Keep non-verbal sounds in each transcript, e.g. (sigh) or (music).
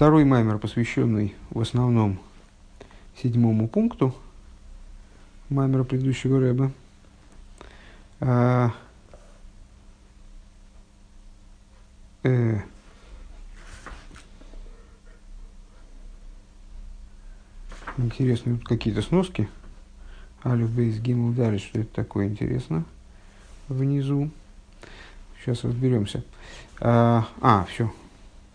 Второй маймер, посвященный в основном седьмому пункту маймера предыдущего рэба. А, э, интересно, тут какие-то сноски. Алиф Бейс Гимл Далит, что это такое интересно внизу. Сейчас разберемся. А, а все,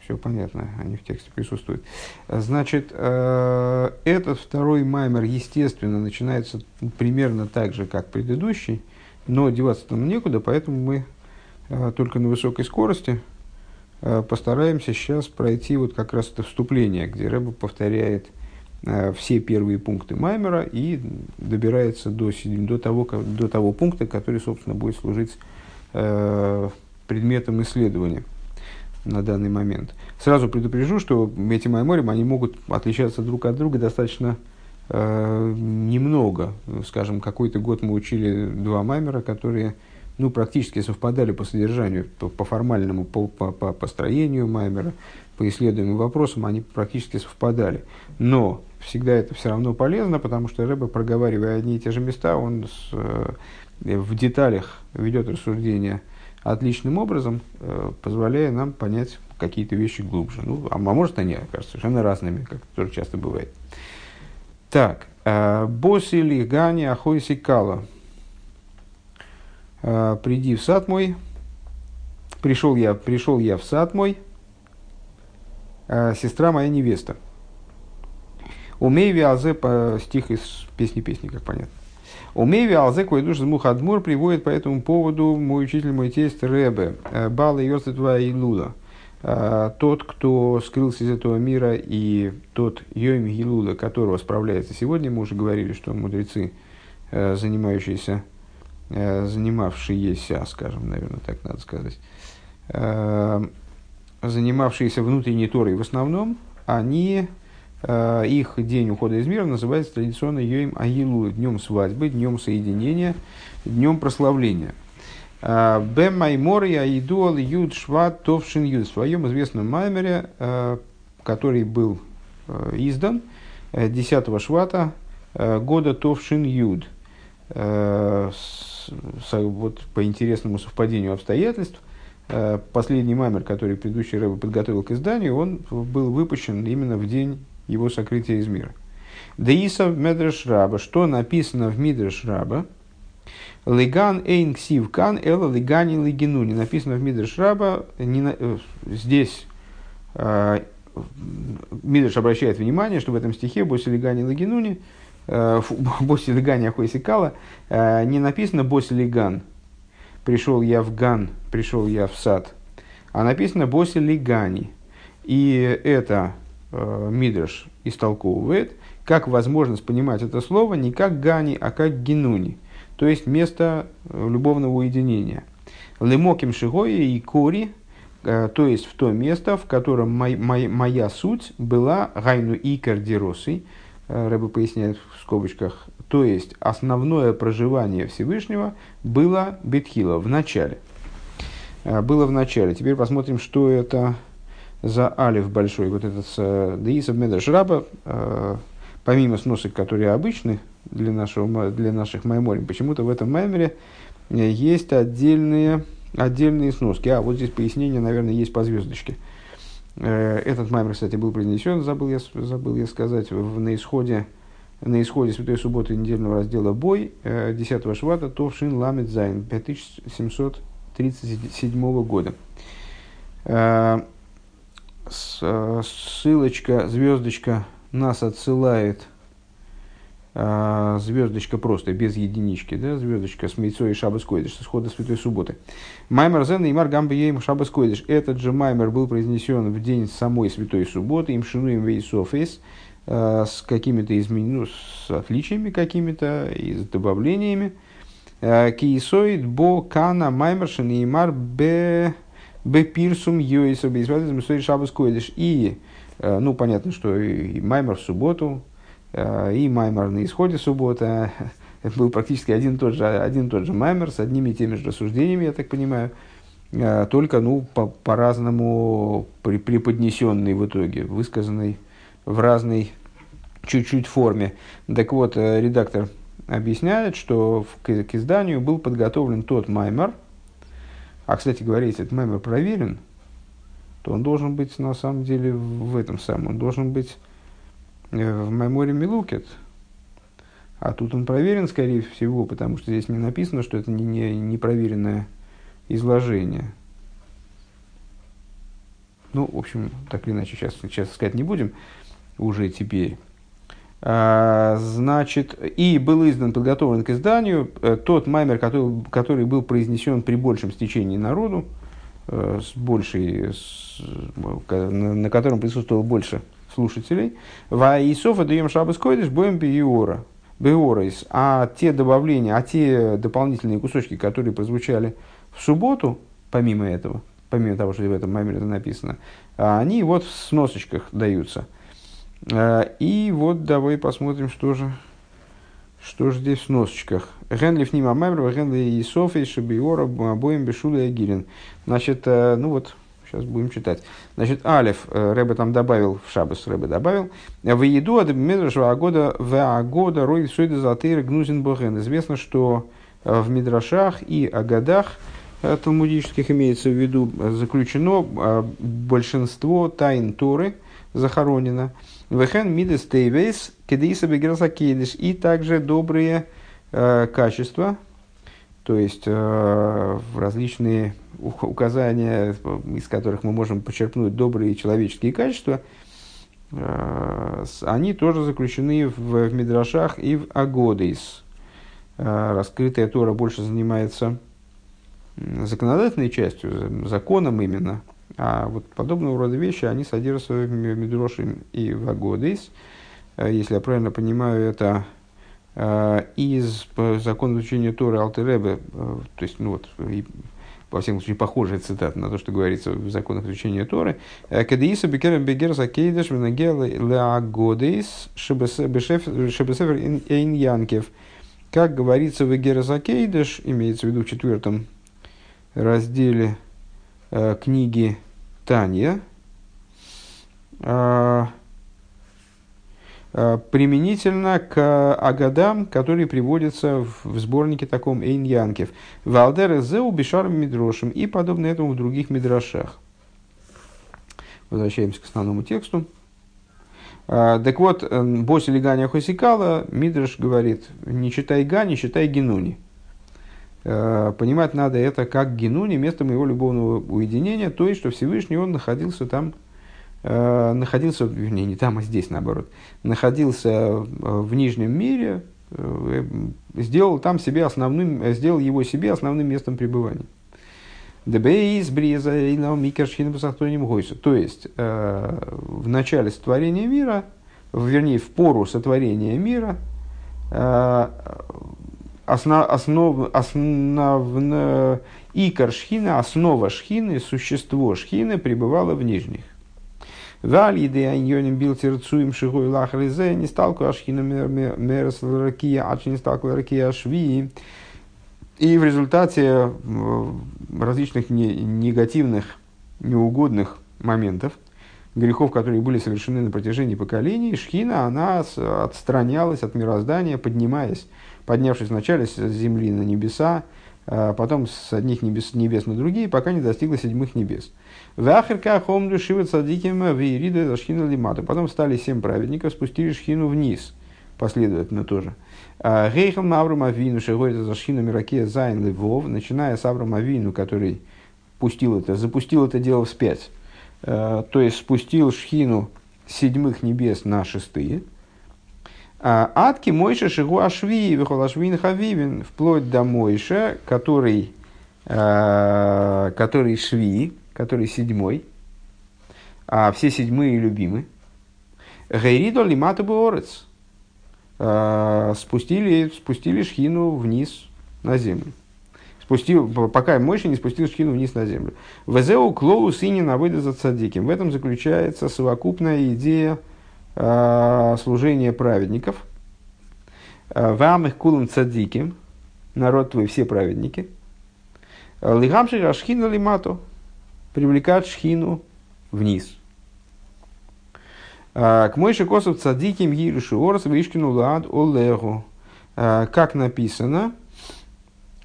все понятно, они в тексте присутствуют. Значит, э, этот второй маймер, естественно, начинается примерно так же, как предыдущий, но деваться там некуда, поэтому мы э, только на высокой скорости э, постараемся сейчас пройти вот как раз это вступление, где Рэба повторяет все первые пункты Маймера и добирается до, до, того, до того пункта, который, собственно, будет служить предметом исследования на данный момент. Сразу предупрежу, что эти майморим, они могут отличаться друг от друга достаточно э, немного. Скажем, какой-то год мы учили два маймера, которые ну, практически совпадали по содержанию, по, по формальному, по, по, по построению маймера, по исследуемым вопросам, они практически совпадали. Но всегда это все равно полезно, потому что Рэба, проговаривая одни и те же места, он с, э, в деталях ведет рассуждения отличным образом, э, позволяя нам понять какие-то вещи глубже. Ну, а, а может они окажутся совершенно разными, как тоже часто бывает. Так, э, Боси Лигани Ахойси Кала. Э, приди в сад мой. Пришел я, пришел я в сад мой. Сестра моя невеста. Умей виазе по стих из песни песни, как понятно. Умеви алзеку и душ мухадмур приводит по этому поводу мой учитель, мой тесть Ребе, э, Бала Йосетва и Лула. Э, тот, кто скрылся из этого мира, и тот Йоми Гилула, которого справляется сегодня, мы уже говорили, что мудрецы, э, занимающиеся, занимавшиеся, скажем, наверное, так надо сказать, занимавшиеся внутренней Торой в основном, они их день ухода из мира называется традиционно Йоим Агилу, днем свадьбы, днем соединения, днем прославления. Э, Бем Маймор Аидуал Юд Шват Товшин Юд. В своем известном маймере, э, который был издан 10 швата года Товшин Юд. Вот по интересному совпадению обстоятельств, последний маймер, который предыдущий Рэбе подготовил к изданию, он был выпущен именно в день его сокрытие из мира. Деиса Медреш Раба, что написано в Мидреш Раба, Леган эйн ксив кан эла легани легинуни. Написано в Мидреш Раба, не на, э, здесь э, Мидреш обращает внимание, что в этом стихе Боси легани легинуни, э, (laughs) Боси легани ахойсикала, э, не написано Боси леган, пришел я в ган, пришел я в сад, а написано Боси легани. И это Мидраш истолковывает, как возможность понимать это слово не как гани, а как генуни, то есть место э, любовного уединения. Лемоким шигоя и кори, э, то есть в то место, в котором мой, мой, моя суть была гайну и кардиросы, э, Рэба поясняет в скобочках, то есть основное проживание Всевышнего было бетхила в начале. Было в начале. Теперь посмотрим, что это за алиф большой, вот этот э, Деисов Раба, э, помимо сносок, которые обычны для, нашего, для наших майморим, почему-то в этом маймере э, есть отдельные, отдельные сноски. А, вот здесь пояснение, наверное, есть по звездочке. Этот маймер, кстати, был принесен, забыл я, забыл я сказать, в, на, исходе, на исходе Святой Субботы недельного раздела Бой 10 швата Товшин Ламет Зайн 5737 года. Э, ссылочка, звездочка нас отсылает, э, звездочка просто, без единички, да, звездочка с Мейцой и Шабас Койдыш, с исхода Святой Субботы. Маймер Зен и Мар Гамбием Шабас Койдыш. Этот же Маймер был произнесен в день самой Святой Субботы, им шинуем вейсофейс, э, с какими-то изменениями, ну, с отличиями какими-то и с добавлениями. Киесоид бо кана маймершин и мар бе Бепирсум Йоисов Бейсвадизм Истории Шабас Койдыш. И, э, ну, понятно, что и Маймер в субботу, э, и Маймер на исходе субботы. Это (laughs) был практически один и тот же, один и тот же Маймер с одними и теми же рассуждениями, я так понимаю. э, только ну, по- по-разному при- преподнесенный в итоге, высказанный в разной чуть-чуть форме. Так вот, э, редактор объясняет, что к, к изданию был подготовлен тот маймер, а, кстати говоря, если этот маймер проверен, то он должен быть на самом деле в этом самом, он должен быть э, в меморе Милукет, а тут он проверен, скорее всего, потому что здесь не написано, что это не, не, не проверенное изложение. Ну, в общем, так или иначе, сейчас, сейчас сказать не будем уже теперь. А, значит, и был издан, подготовлен к изданию э, тот маймер, который, который был произнесен при большем стечении народу, э, с большей, с, на, на котором присутствовало больше слушателей. Ваисофа даем шабас койдыш боем биора. Беорейс, а те добавления, а те дополнительные кусочки, которые прозвучали в субботу, помимо этого, помимо того, что в этом маймере это написано, они вот в сносочках даются. И вот давай посмотрим, что же, что же здесь в сносочках. Генли в ним Амаймер, Генли и Софи, Шабиора, обоим Бешула и Агилин. Значит, ну вот, Сейчас будем читать. Значит, Алиф, э, Рэбе там добавил, в Шабас Рэбе добавил, в еду от Медраша года в года рой сойда золотые гнузин боген. Известно, что э, в Мидрашах и Агадах э, талмудических имеется в виду заключено большинство тайн Торы захоронено. Вехен мидес тейвейс кедиса бегерсакейдиш и также добрые качества, то есть различные указания, из которых мы можем почерпнуть добрые человеческие качества, э, они тоже заключены в, в Мидрашах и в Агодейс. Э, раскрытая Тора больше занимается законодательной частью, законом именно, а вот подобного рода вещи, они содержатся в Мидрошим и в Агодейс. Э, если я правильно понимаю, это из закона изучения Торы Алтеребе, то есть, ну вот, во всяком случае, похожая цитата на то, что говорится в законах изучения Торы. «Э, Кадеиса бекерем бегер закейдеш венагел леагодейс шебесефер эйн янкев. Как говорится в Эгера Закейдеш, имеется в виду в четвертом разделе э, книги Танья, э, Э, применительно к агадам, которые приводятся в сборнике таком Эйн Янкев. Валдер Зеу Бишаром Мидрошем и подобно этому в других мидрашах. Возвращаемся к основному тексту. Э, так вот, э, Боси Лиганя Хосикала, Мидраш говорит, не читай Гани, читай Генуни. Понимать надо это как Генуни, место моего любовного уединения, то есть, что Всевышний он находился там Э, находился, вернее, не там, а здесь, наоборот, находился э, в Нижнем мире, э, сделал там себе основным, сделал его себе основным местом пребывания. Дебейс бреза и микершхин гойсу. То есть, в начале сотворения мира, вернее, в пору сотворения мира, основ, основ, основ, икор шхина, основа шхины, существо шхины пребывало в нижних. Валь еды айньоним бил терцуем шигой лахризе, не сталку ашхина мерс ракия, ач не сталку ракия шви. И в результате различных негативных, неугодных моментов, грехов, которые были совершены на протяжении поколений, Шхина, она отстранялась от мироздания, поднимаясь, поднявшись вначале с земли на небеса, а потом с одних небес, небес на другие, пока не достигла седьмых небес. Вахерка хомду шиват садиким вирида зашхина лимата. Потом стали семь праведников, спустили шхину вниз, последовательно тоже. Гейхам Аврам Авину, Шигойта Зашхина Миракея Зайн Львов, начиная с Аврам Авину, который пустил это, запустил это дело вспять. То есть спустил шхину седьмых небес на шестые. Атки Мойша Шигу Ашви, Вихолашвин Хавивин, вплоть до Мойша, который, который Шви, который седьмой, а все седьмые любимы. Гейридо лимату борец. А, спустили, спустили шхину вниз на землю. Спустил, пока Мойша не спустил шхину вниз на землю. Везеу клоу сини на за цадиким. В этом заключается совокупная идея э, служения праведников. Вам их кулам цадиким. Народ твой все праведники. Лигамши Ашхина Лимату. Привлекать шхину вниз. К Мойше Косов Цадиким Гирушу Орс Вишкину Лад Олегу. Как написано,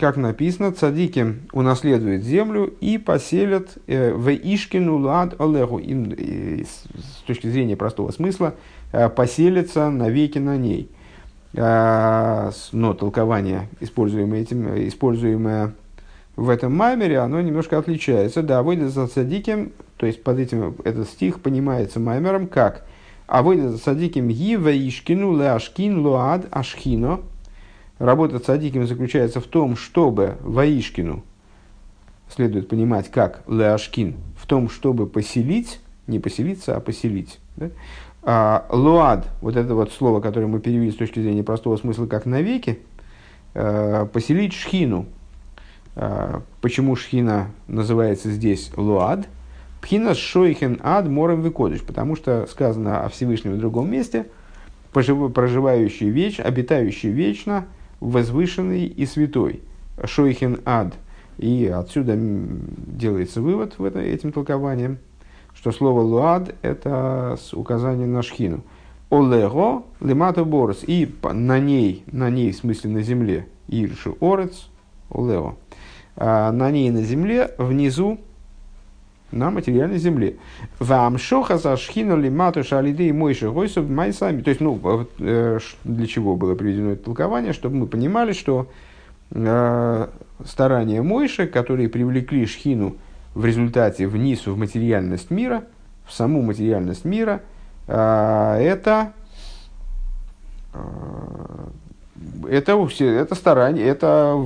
как написано, цадики унаследуют землю и поселят э, в Ишкину лад Олегу. Им, с точки зрения простого смысла, э, поселятся навеки на ней. Но толкование, используемое, этим, используемое в этом маймере, оно немножко отличается. Да, выйдет за садиким, то есть под этим этот стих понимается маймером как а выйдет за садиким ги ваишкину леашкин луад ашхино, Работа цадиким заключается в том, чтобы Ваишкину, следует понимать как Леашкин, в том, чтобы поселить, не поселиться, а поселить. Да? А, луад, вот это вот слово, которое мы перевели с точки зрения простого смысла как навеки, а, поселить шхину. А, почему шхина называется здесь луад? Пхина шойхен ад морем выкодыш, потому что сказано о Всевышнем в другом месте, проживающий вечно, обитающий вечно – возвышенный и святой. Шойхин ад. И отсюда делается вывод в это, этим толкованием, что слово луад – это указание на шхину. Олего лемато борос. И на ней, на ней, в смысле на земле, иршу орец, олео. А на ней на земле, внизу на материальной земле. Вам шоха за шхину ли мату шалиды мойши гойсов майсами. То есть, ну, э, для чего было приведено это толкование, чтобы мы понимали, что э, старания Мойши, которые привлекли шхину в результате вниз в материальность мира, в саму материальность мира, э, это э, это, это старание, это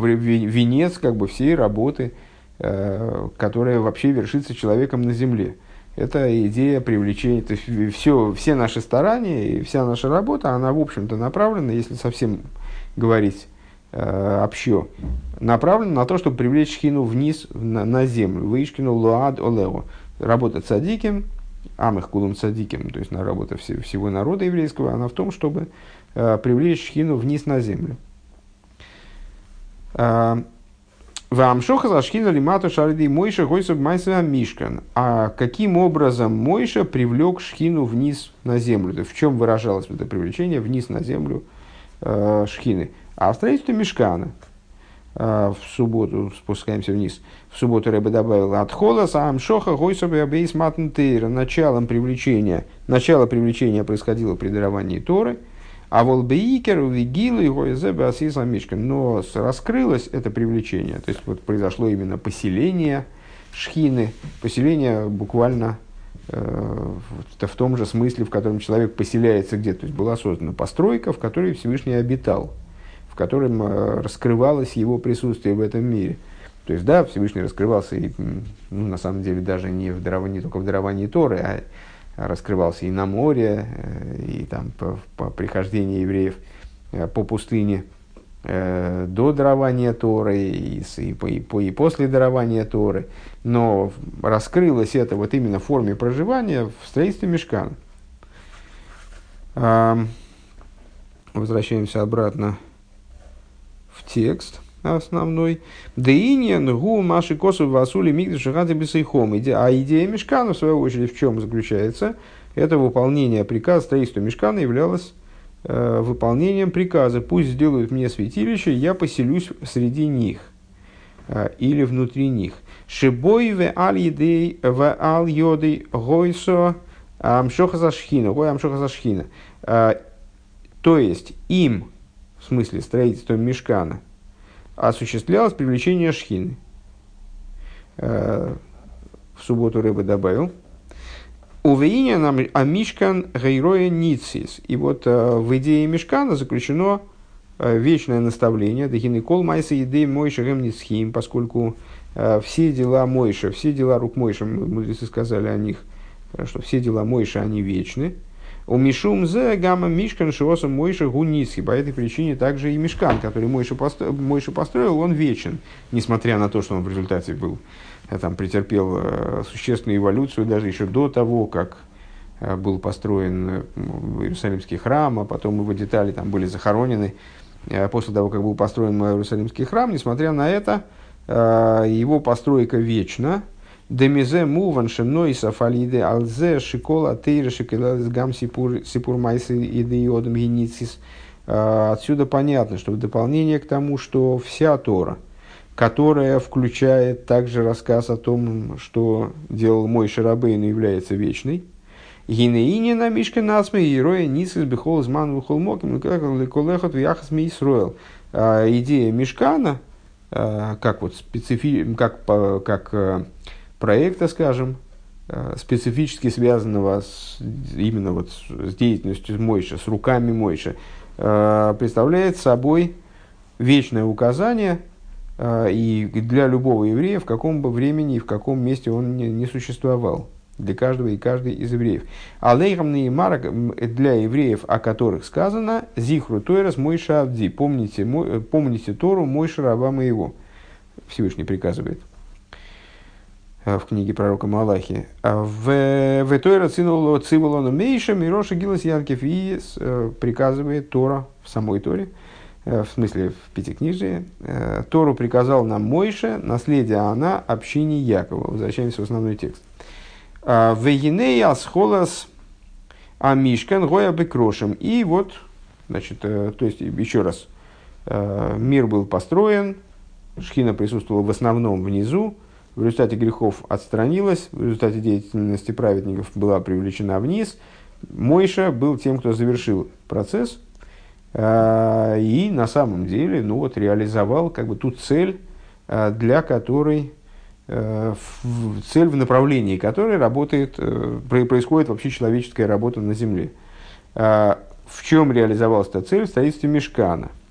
венец как бы всей работы которая вообще вершится человеком на земле. Это идея привлечения, то есть все, все наши старания и вся наша работа, она, в общем-то, направлена, если совсем говорить э, общо, направлена на то, чтобы привлечь хину вниз, на, на землю. Выишкину луад олео. Работа цадиким, амых кулум цадиким, то есть на работа все, всего народа еврейского, она в том, чтобы э, привлечь хину вниз на землю. Э, вам шоха зашхина лимату шарды Мойша гойсов майса мишкан. А каким образом Мойша привлек шхину вниз на землю? В чем выражалось это привлечение вниз на землю э, шхины? А в строительстве мешкана. Э, в субботу спускаемся вниз. В субботу Рэбе добавил от хола сам шоха гойсов бейс Началом привлечения, начало привлечения происходило при даровании Торы – а волбеикер увигил его из асиса мишкан. Но раскрылось это привлечение. То есть вот произошло именно поселение шхины. Поселение буквально э, в том же смысле, в котором человек поселяется где-то. То есть была создана постройка, в которой Всевышний обитал, в котором э, раскрывалось его присутствие в этом мире. То есть, да, Всевышний раскрывался, и, ну, на самом деле, даже не, в даровании, только в даровании Торы, а раскрывался и на море, э, и там по, по прихождении евреев э, по пустыне э, до дарования Торы и, и, и, по, и после дарования Торы. Но раскрылось это вот именно в форме проживания в строительстве мешкана. Возвращаемся обратно в текст основной. Деиньян гу маши косу васули мигдаш шахати бисейхом. А идея мешкана, в свою очередь, в чем заключается? Это выполнение приказа, строительство мешкана являлось э, выполнением приказа. Пусть сделают мне святилище, я поселюсь среди них э, или внутри них. Шибой в аль едей в аль йодей гойсо амшоха зашхина. Гой амшоха зашхина. Э, то есть им, в смысле строительства мешкана, осуществлялось привлечение шхины. Э, в субботу рыба добавил. Увеиня нам амишкан гейроя ницис. И вот э, в идее мешкана заключено э, вечное наставление. Дагины кол майса еды мойша ницхим, поскольку все дела Мойша, все дела рук Мойша, мудрецы сказали о них, что все дела Мойша, они вечны. У Мишум зе гамма мишкан шиосом Мойша гуниски. По этой причине также и мешкан, который Мойша построил, Мойша построил, он вечен, несмотря на то, что он в результате был, э, там, претерпел э, существенную эволюцию даже еще до того, как э, был построен Иерусалимский храм, а потом его детали там были захоронены. После того, как был построен Иерусалимский храм, несмотря на это, его постройка вечна, Демизе муван шемной сафалиде алзе шикола тейра шикелалис гам сипур майсы и диодом геницис. Отсюда понятно, что в дополнение к тому, что вся Тора, которая включает также рассказ о том, что делал мой Шарабейн, является вечной, Гинеине на мишке насме героя нисис бихол зман вухол моким колехот вяхас мисроил. Идея мешкана, как вот специфи, как, как проекта, скажем, э, специфически связанного с, именно вот с деятельностью Мойша, с руками Мойша, э, представляет собой вечное указание э, и для любого еврея, в каком бы времени и в каком месте он не, существовал, для каждого и каждой из евреев. Алейхам Неймара для евреев, о которых сказано, Зихру Тойрас Мойша Авди, помните, помните Тору Мойша раба моего. Всевышний приказывает. Э, в книге пророка Малахи. А в в Тойра цинуло циволону мейша мироша гилас янкев и э, приказывает Тора в самой Торе, э, в смысле в Пятикнижии. Тору приказал нам Мойша, наследие она общине Якова. Возвращаемся в основной текст. А, Вегиней асхолас амишкан гоя бекрошем. И вот, значит, то есть, еще раз, мир был построен, Шхина присутствовала в основном внизу, в результате грехов отстранилась, в результате деятельности праведников была привлечена вниз. Мойша был тем, кто завершил процесс э, и на самом деле ну вот, реализовал как бы ту цель, э, для которой э, цель в направлении которой работает, происходит вообще человеческая работа на земле. В чем реализовалась эта цель? В строительстве мешкана –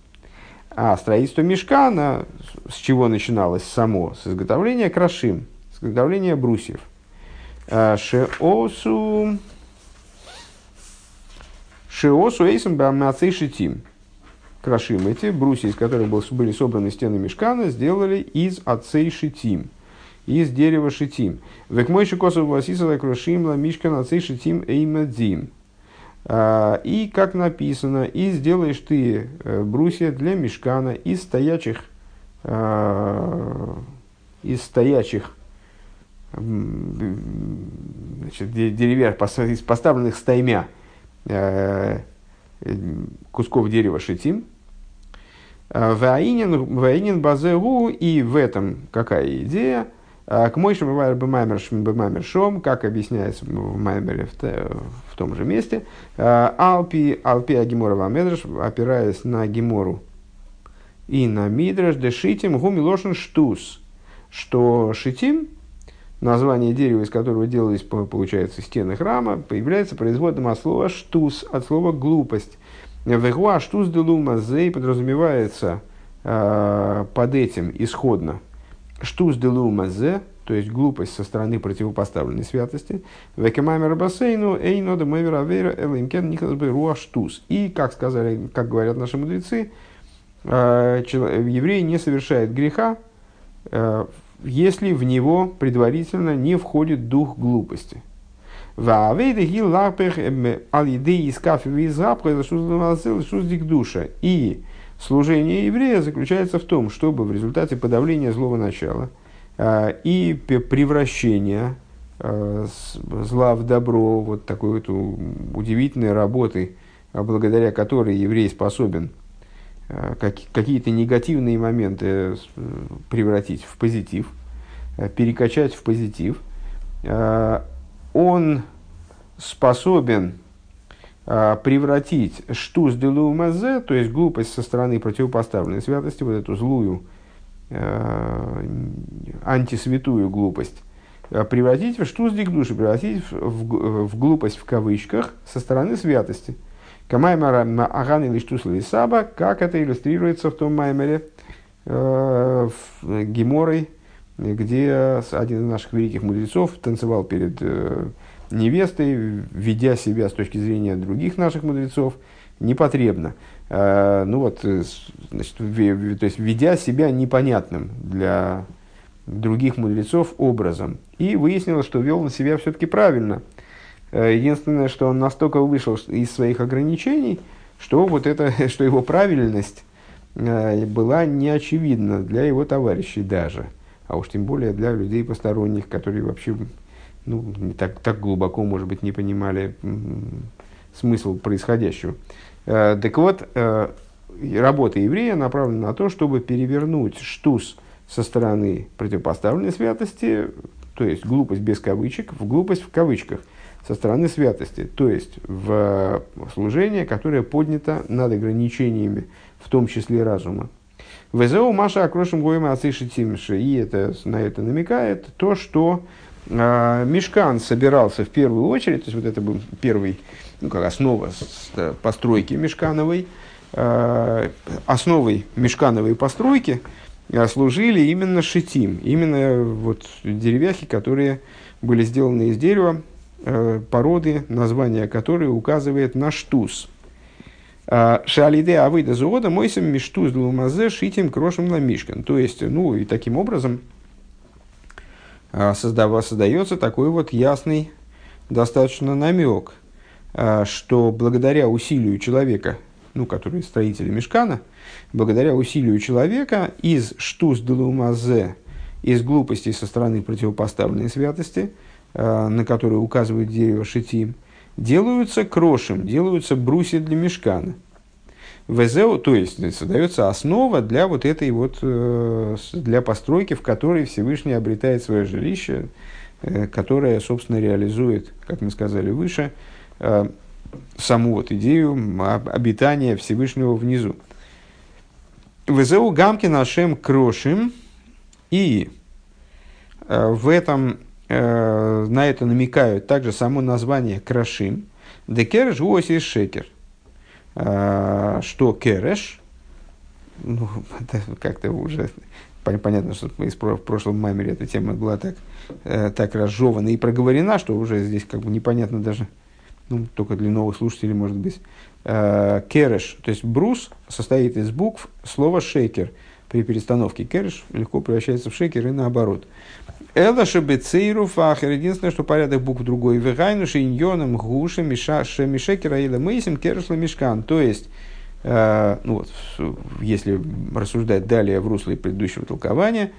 а строительство мешкана, с чего начиналось само? С изготовления крашим, с изготовления брусьев. А, шеосу... Шеосу эйсом бамацей шитим. Крашим эти, брусья, из которых были собраны стены мешкана, сделали из отцей шитим из дерева шитим. Век мой шикосов васисала крушим ла мишкан отцей шитим эймадзим. А, и, как написано, и сделаешь ты э, брусья для мешкана из стоячих, а, из стоячих значит, деревьев, из поставленных стаймя э, кусков дерева шитим. А, Ваинин базеру, и в этом какая идея? К мойшим бемаймер шом, как объясняется в Маймере в том же месте. Алпи, алпи агимора вамедраш, опираясь на гемору и на мидраш, дешитим гумилошен штус, что шитим, название дерева, из которого делались, получается, стены храма, появляется производным от слова штус, от слова глупость. Вегуа штус делума зей подразумевается э, под этим исходно – Штус делума зе, то есть глупость со стороны противопоставленной святости. Векемаймер бассейну эйно де мейвер авейра элимкен никас бы штус. И, как сказали, как говорят наши мудрецы, э, еврей не совершает греха, э, если в него предварительно не входит дух глупости. И Служение еврея заключается в том, чтобы в результате подавления злого начала э, и превращения э, зла в добро, вот такой вот удивительной работы, благодаря которой еврей способен как, какие-то негативные моменты э, превратить в позитив, э, перекачать в позитив, он способен а, превратить штус делумазе, то есть глупость со стороны противопоставленной святости, вот эту злую, э, антисвятую глупость, а, превратить в штус дик души, превратить в, в, в глупость в кавычках со стороны святости. Камаймара аган или штус саба, как это иллюстрируется в том маймере э, Геморой, где один из наших великих мудрецов танцевал перед э, невестой, ведя себя с точки зрения других наших мудрецов, непотребно. А, ну вот, э, значит, то есть, ведя себя непонятным для других мудрецов образом. И выяснилось, что вел на себя все-таки правильно. Э, единственное, что он настолько вышел из своих ограничений, что вот это, (laughs) что его правильность была неочевидна для его товарищей даже, а уж тем более для людей посторонних, которые вообще ну, не так, так глубоко, может быть, не понимали смысл происходящего. Так вот, работа еврея направлена на то, чтобы перевернуть штус со стороны противопоставленной святости, то есть глупость без кавычек, в глупость в кавычках, со стороны святости, то есть в служение, которое поднято над ограничениями, в том числе разума. ВЗО Маша Акрошим Гоема Ациши. И это, на это намекает то, что э, Мешкан собирался в первую очередь, то есть вот это был первый, ну как основа постройки Мешкановой, э, основой Мешкановой постройки служили именно шитим, именно вот деревяхи, которые были сделаны из дерева, э, породы, название которой указывает на штус. А, Шалиде авыда зоода мойсам миштуз лумазе шитим крошем ламишкан. То есть, ну и таким образом а, создается такой вот ясный достаточно намек, а, что благодаря усилию человека, ну, который строители мешкана, благодаря усилию человека из штус делумазе, из глупости со стороны противопоставленной святости, э, на которую указывает дерево шитим, делаются крошем, делаются брусья для мешкана. ВЗО, то есть создается основа для вот этой вот, э, для постройки, в которой Всевышний обретает свое жилище, э, которое, собственно, реализует, как мы сказали выше, саму вот идею обитания Всевышнего внизу. Везеу гамки нашим крошим. И э, в этом, э, на это намекают также само название крошим. Декереш гуоси шекер. Э, что кереш? Ну, (laughs) как-то уже понятно, что в прошлом маймере эта тема была так, так разжевана и проговорена, что уже здесь как бы непонятно даже, ну, только для новых слушателей, может быть, э, кереш, то есть брус состоит из букв слова шейкер. При перестановке кереш легко превращается в шейкер и наоборот. Эла шебецейру фахер. Единственное, что порядок букв другой. Вегайну шейньоном гуша миша шемишекера или мейсим керешла мешкан. То есть, э, ну вот, если рассуждать далее в русле предыдущего толкования,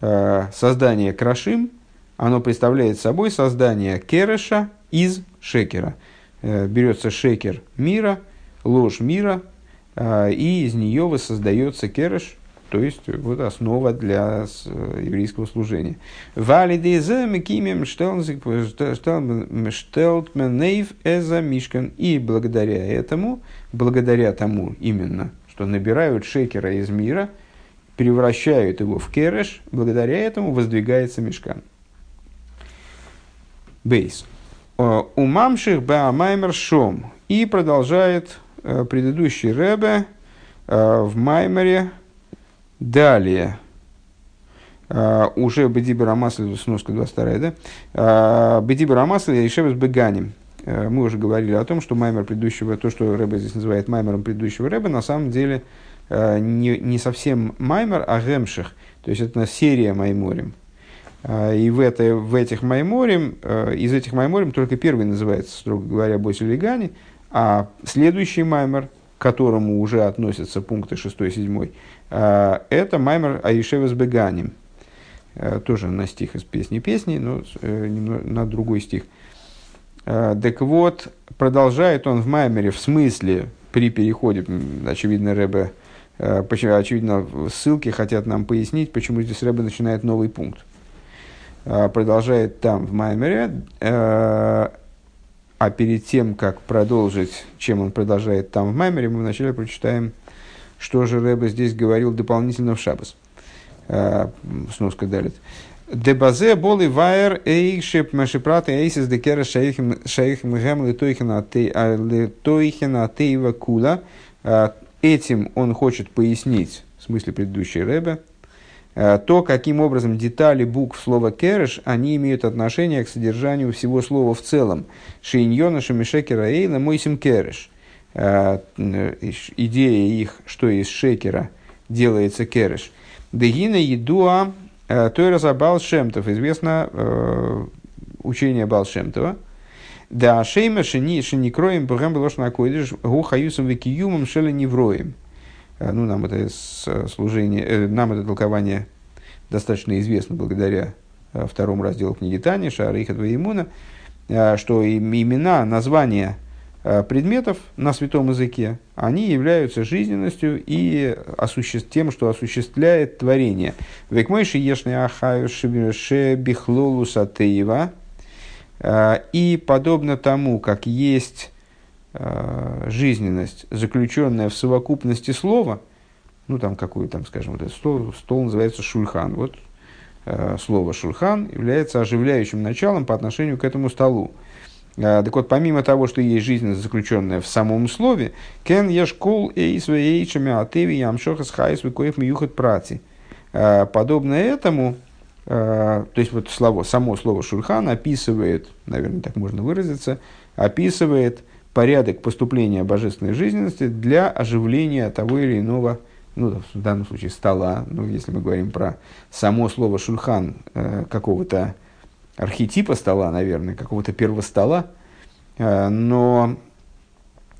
э, создание крашим, оно представляет собой создание кереша из шекера. Э, берется шекер мира, ложь мира, э, и из нее воссоздается кереш, то есть вот основа для э, еврейского служения. И благодаря этому, благодаря тому именно, что набирают шекера из мира, превращают его в кереш, благодаря этому воздвигается мешкан. Бейс. Э, Умамших Баамаймер Шом. И продолжает э, предыдущий Ребе э, в Маймере далее. Уже Бедибер Амасль, сноска 22, да? Бедибер Амасль и Шевес Беганим. Мы уже говорили о том, что Маймер предыдущего, то, что Рэбе здесь называет Маймером предыдущего Рэбе, на самом деле не, не совсем Маймер, а Гемших. То есть это серия Майморем. А, и в, это, в этих майморим, из этих майморим только первый называется, строго говоря, Бойсу Легани, а следующий маймор, к которому уже относятся пункты 6-7, э, это маймор Аишевес Беганим. Э, тоже на стих из песни песни, но на другой стих. Так вот, продолжает он в маймере в смысле при переходе, очевидно, Рэбе, очевидно, ссылки хотят нам пояснить, почему здесь Рэбе начинает новый пункт. Продолжает там в Маймере, э, а перед тем, как продолжить, чем он продолжает там в Маймере, мы вначале прочитаем, что же Рэбе здесь говорил дополнительно в Шабас. Э, сноска далит. Дебазе боли вайер эйшеп машипраты эйсис декера шейхим гэм литойхина тейва кула. Э, этим он хочет пояснить, в смысле предыдущей Рэбе, то, каким образом детали букв слова «кереш», они имеют отношение к содержанию всего слова в целом. Шейньона шемишекера эйла мойсим кереш. Э, идея их, что из шекера делается кереш. Дегина едуа э, тойраса Балшемтов. Известно учение Балшемтова. Да шейма шени шеникроем богам белош на койдыш гухаюсом векиюмом шели невроем. ну, нам это служение, нам это толкование достаточно известно благодаря второму разделу книги Тани, Шарихат Ваимуна, что имена, названия Э, предметов на святом языке, они являются жизненностью и осуществ... тем, что осуществляет творение. וכמו שישנו החיות בכללות התיבה. Э, и подобно тому, как есть э, жизненность, заключенная в совокупности слова, ну там какой там, скажем, вот этот стол, стол называется שולחן. Вот слово שולחן является оживляющим началом по отношению к этому столу. А, так вот, помимо того, что есть жизненность, заключенная в самом слове, כן יש כל אות ואות מהתיבה המשכת חיות וכח מיוחד פרטי. А, подобно этому, а, то есть вот слово, само слово шурхан описывает, наверное, так можно выразиться, описывает порядок поступления божественной жизненности для оживления того или иного, ну, в данном случае стола, ну, если мы говорим про само слово шульхан какого-то архетипа стола, наверное, какого-то первого стола, э, но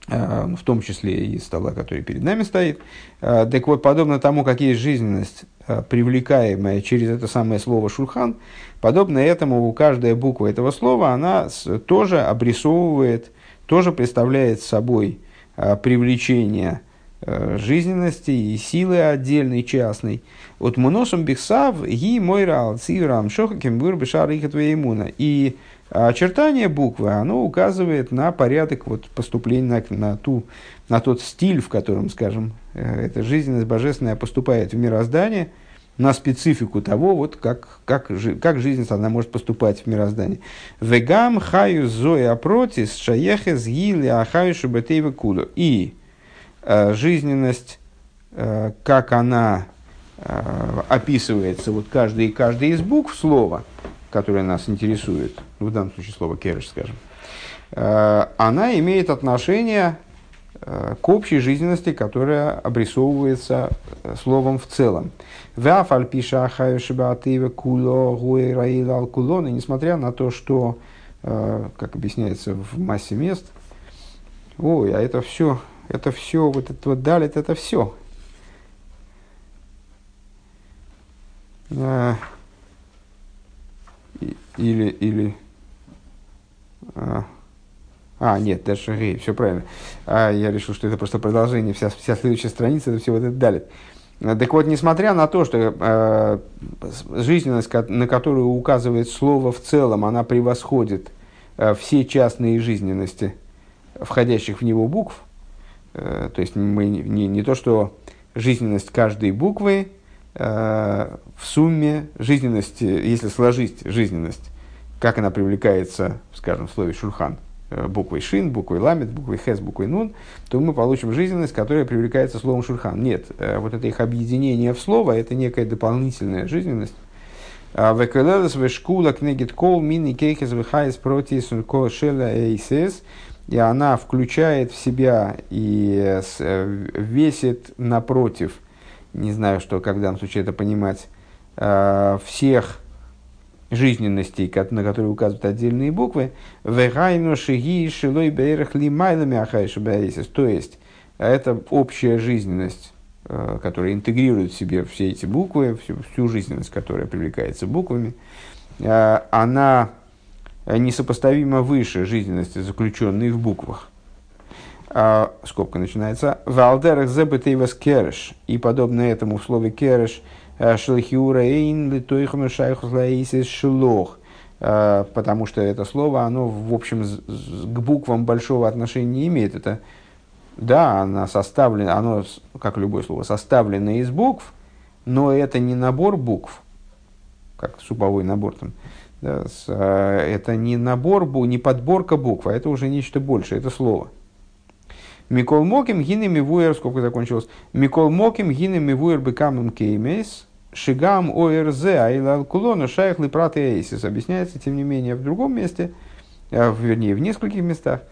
э, в том числе и стола, который перед нами стоит. Э, так вот, подобно тому, как есть жизненность, привлекаемая через это самое слово «шурхан», подобно этому каждая буква этого слова, она тоже обрисовывает, тоже представляет собой привлечение жизненности и силы отдельной, частной. От моносом бихсав ги мойра алциврам шохаким бур бешар иммуна. И очертание буквы, оно указывает на порядок вот, поступления, на, на, ту, на тот стиль, в котором, скажем, э, эта жизненность божественная поступает в мироздание, на специфику того, вот как, как, как жизненность она может поступать в мироздание. Вегам хаю зоя протис шаехес гили ахаю шабатейва куду. И э, жизненность, э, как она Э, описывается вот каждый, каждый из букв слова, которое нас интересует, в данном случае слово кереш, скажем, э, она имеет отношение э, к общей жизненности, которая обрисовывается словом в целом. И несмотря на то, что, как объясняется в массе мест, ой, а это все, это все, вот это вот далит, это все, А, или, или, а, а нет, даже гей, все правильно. А, я решил, что это просто продолжение, вся, вся следующая страница, это все вот это далее. Так вот, несмотря на то, что э, жизненность, на которую указывает слово в целом, она превосходит э, все частные жизненности, входящих в него букв, э, то есть мы не, не то, что жизненность каждой буквы Э, в сумме жизненности, если сложить жизненность, как она привлекается, скажем, в слове шульхан, э, буквой шин, буквой ламет, буквой хес, буквой нун, то мы получим жизненность, которая привлекается словом шульхан. Нет, э, вот это их объединение в слово, это некая дополнительная жизненность. А Векалелес вешкула кнегит кол мини кейхес вихайс протис шела эйсес. И она включает в себя и весит напротив – не знаю, что, как в данном случае это понимать, э, всех жизненностей, на которые указывают отдельные буквы, то есть это общая жизненность, э, которая интегрирует в себе все эти буквы, всю, всю жизненность, которая привлекается буквами, э, она несопоставимо выше жизненности, заключенной в буквах. А, скобка начинается, «Валдерах зебетейвас кереш». И подобно этому в слове кереш э, «шлахиура эйн литойхану шайхус лаисис шлох». Э, потому что это слово, оно, в общем, к буквам большого отношения не имеет. Это, да, оно составлено, оно, как любое слово, составлено из букв, но это не набор букв, как суповой набор там, э, это не набор, не подборка букв, а это уже нечто большее, это слово. Микол Моким гины мивуэр, сколько закончилось? Микол Моким гины мивуэр бекамым кеймейс, шигам ОРЗ, айлал кулона шайх липрат эйсис. Объясняется, тем не менее, в другом месте, э, вернее, в нескольких местах,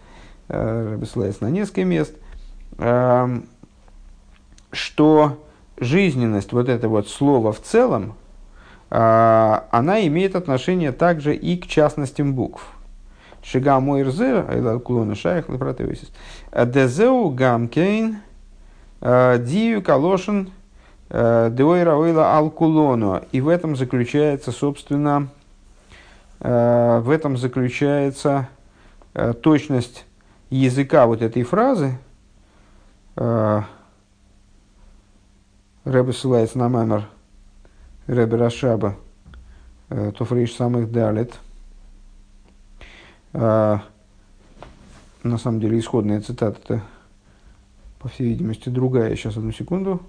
э, ссылается на несколько мест, что жизненность вот это вот слова в целом, она имеет отношение также и к частностям букв. Шига мой рзе, айлал кулона шайх лепратеусис. Дезеу гамкейн Дию калошин деойра ойла алкулоно. И в этом заключается, собственно, в этом заключается точность языка вот этой фразы. Рэбе ссылается на мамер Рэбе Рашаба, Тофриш самых далит. На самом деле исходная цитата это по всей видимости, другая. Сейчас, одну секунду.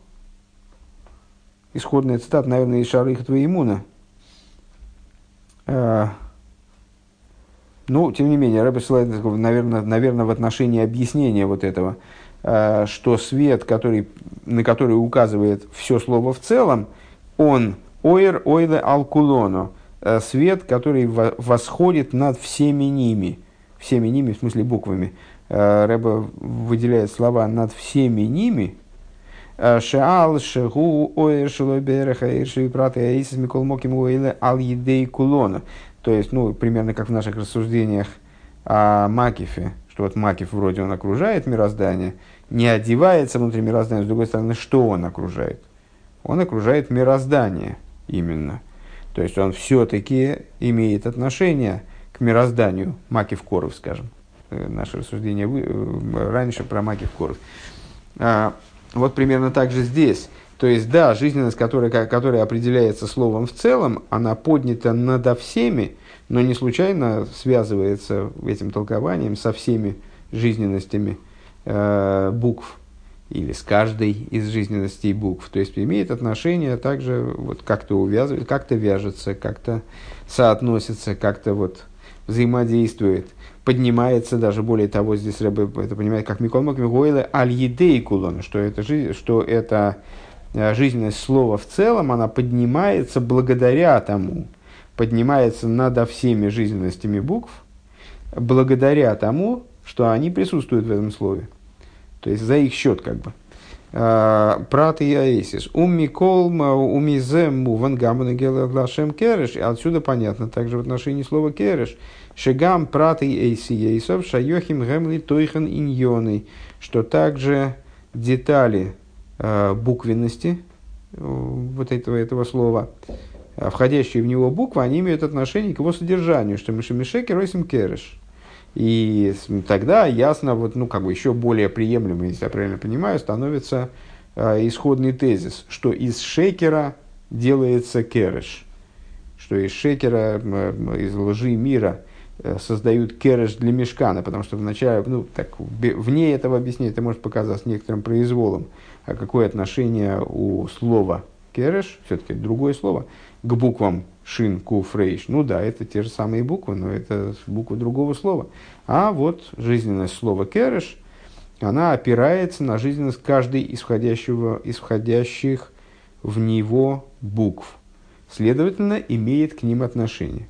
Исходная цитата, наверное, из Шарыха Твоимуна. А, ну, тем не менее, Рэбе ссылает, наверное, наверное, в отношении объяснения вот этого, а, что свет, который, на который указывает все слово в целом, он ойр ойле алкулоно, а, свет, который восходит над всеми ними, всеми ними, в смысле буквами, Э, Рэба выделяет слова над всеми ними. Э, Шаал, Шегу, Оэр, Шелобереха, Ирши, Праты, Аисис, Микол Моким, Уэйле, Ал Едей Кулона. То есть, ну, примерно как в наших рассуждениях о Макифе, что вот Макиф вроде он окружает мироздание, не одевается внутри мироздания, с другой стороны, что он окружает? Он окружает мироздание именно. То есть он все-таки имеет отношение к мирозданию, Макив Коров, скажем. Э, наше рассуждение э, раньше про Макив Коров. А, вот примерно так же здесь. То есть, да, жизненность, которая, которая определяется словом в целом, она поднята надо всеми, но не случайно связывается этим толкованием со всеми жизненностями э, букв или с каждой из жизненностей букв. То есть имеет отношение также, вот как-то увязывает, как-то вяжется, как-то соотносится, как-то вот взаимодействует поднимается даже более того, здесь Рэбе это понимает, как Микол Макмигойле аль-едей кулон, что это, что это э, жизненность слова в целом, она поднимается благодаря тому, поднимается над всеми жизненностями букв, благодаря тому, что они присутствуют в этом слове. То есть за их счет как бы. Э, Прат и Аэсис. Умми колма, уми зему вангамана глашем кереш. Отсюда понятно, также в отношении слова кереш – Шигам праты эйсиейсов шайохим гемли тойхан иньоны, что также детали э, буквенности э, вот этого, этого слова, э, входящие в него буквы, они имеют отношение к его содержанию, что Мишемишеки Ройсим Кереш. И тогда ясно, вот, ну, как бы еще более приемлемым, если я правильно понимаю, становится э, исходный тезис, что из шекера делается кереш, что из шекера, э, из лжи мира – Э, создают кереш для мешкана, потому что вначале, ну, так, вне этого объяснения это может показаться некоторым произволом, а какое отношение у слова кереш, все-таки другое слово, к буквам шин, ку, фрейш. Ну да, это те же самые буквы, но это буквы другого слова. А вот жизненность слова кереш, она опирается на жизненность каждой исходящего, исходящих в него букв. Следовательно, имеет к ним отношение.